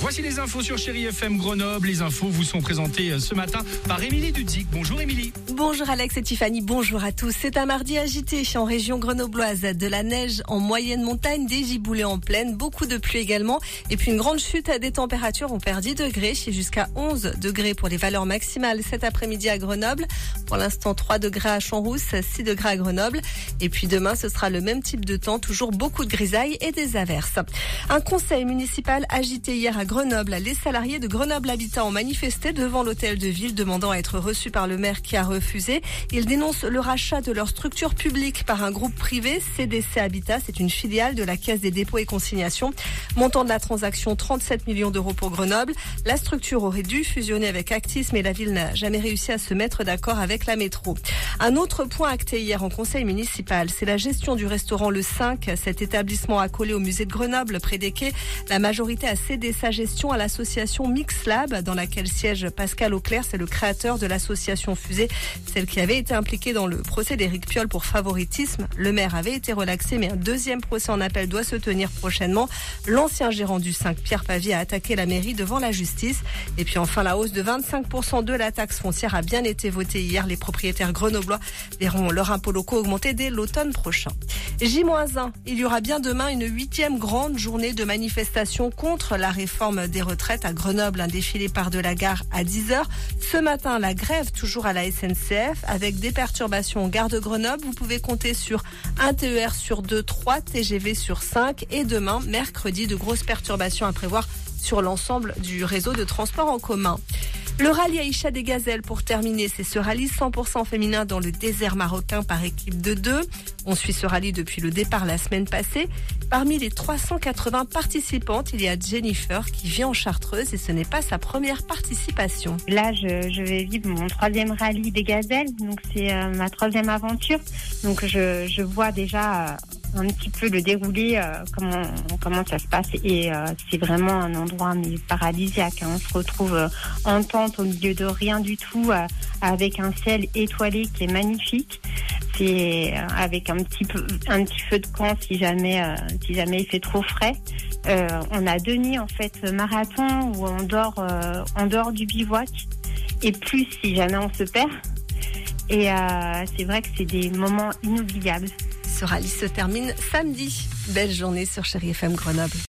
Voici les infos sur Chéri FM Grenoble. Les infos vous sont présentées euh, ce matin par Émilie Dudzik. Bonjour Émilie. Bonjour Alex et Tiffany, bonjour à tous. C'est un mardi agité en région grenobloise. De la neige en moyenne montagne, des giboulées en plaine, beaucoup de pluie également. Et puis une grande chute des températures. On perd 10 degrés jusqu'à 11 degrés pour les valeurs maximales cet après-midi à Grenoble. Pour l'instant, 3 degrés à Champs-Rousse, 6 degrés à Grenoble. Et puis demain, ce sera le même type de temps, toujours beaucoup de grisailles et des averses. Un conseil municipal agité hier à Grenoble. Les salariés de Grenoble Habitat ont manifesté devant l'hôtel de ville demandant à être reçus par le maire qui a refusé. Ils dénoncent le rachat de leur structure publique par un groupe privé, CDC Habitat. C'est une filiale de la Caisse des dépôts et consignations. Montant de la transaction 37 millions d'euros pour Grenoble. La structure aurait dû fusionner avec Actis, mais la ville n'a jamais réussi à se mettre d'accord avec la métro. Un autre point acté hier en conseil municipal, c'est la gestion du restaurant Le 5. Cet établissement accolé au musée de Grenoble, près des quais. La majorité a cédé gestion à l'association Mixlab, dans laquelle siège Pascal Auclair. C'est le créateur de l'association Fusée, celle qui avait été impliquée dans le procès d'Éric Piolle pour favoritisme. Le maire avait été relaxé, mais un deuxième procès en appel doit se tenir prochainement. L'ancien gérant du 5, Pierre Pavie, a attaqué la mairie devant la justice. Et puis enfin, la hausse de 25% de la taxe foncière a bien été votée hier. Les propriétaires grenoblois verront leur impôt locaux augmenter dès l'automne prochain. J-1, il y aura bien demain une huitième grande journée de manifestation contre la réforme des retraites à Grenoble. Un défilé part de la gare à 10h. Ce matin, la grève toujours à la SNCF avec des perturbations au gare de Grenoble. Vous pouvez compter sur un TER sur 2, 3 TGV sur 5 et demain, mercredi, de grosses perturbations à prévoir sur l'ensemble du réseau de transport en commun. Le rallye Aïcha des Gazelles pour terminer, c'est ce rallye 100% féminin dans le désert marocain par équipe de deux. On suit ce rallye depuis le départ la semaine passée. Parmi les 380 participantes, il y a Jennifer qui vient en Chartreuse et ce n'est pas sa première participation. Là, je, je, vais vivre mon troisième rallye des Gazelles, donc c'est euh, ma troisième aventure. Donc je, je vois déjà euh, un petit peu le déroulé, euh, comment, comment ça se passe. Et euh, c'est vraiment un endroit paradisiaque. Hein. On se retrouve euh, en tente au milieu de rien du tout, euh, avec un ciel étoilé qui est magnifique. C'est euh, avec un petit peu, un petit feu de camp si jamais, si jamais il fait trop frais. on a deux nuits en fait marathon où on dort, en dehors du bivouac et plus si jamais on se perd. Et c'est vrai que c'est des moments inoubliables. Ce rallye se termine samedi. Belle journée sur Chéri FM Grenoble.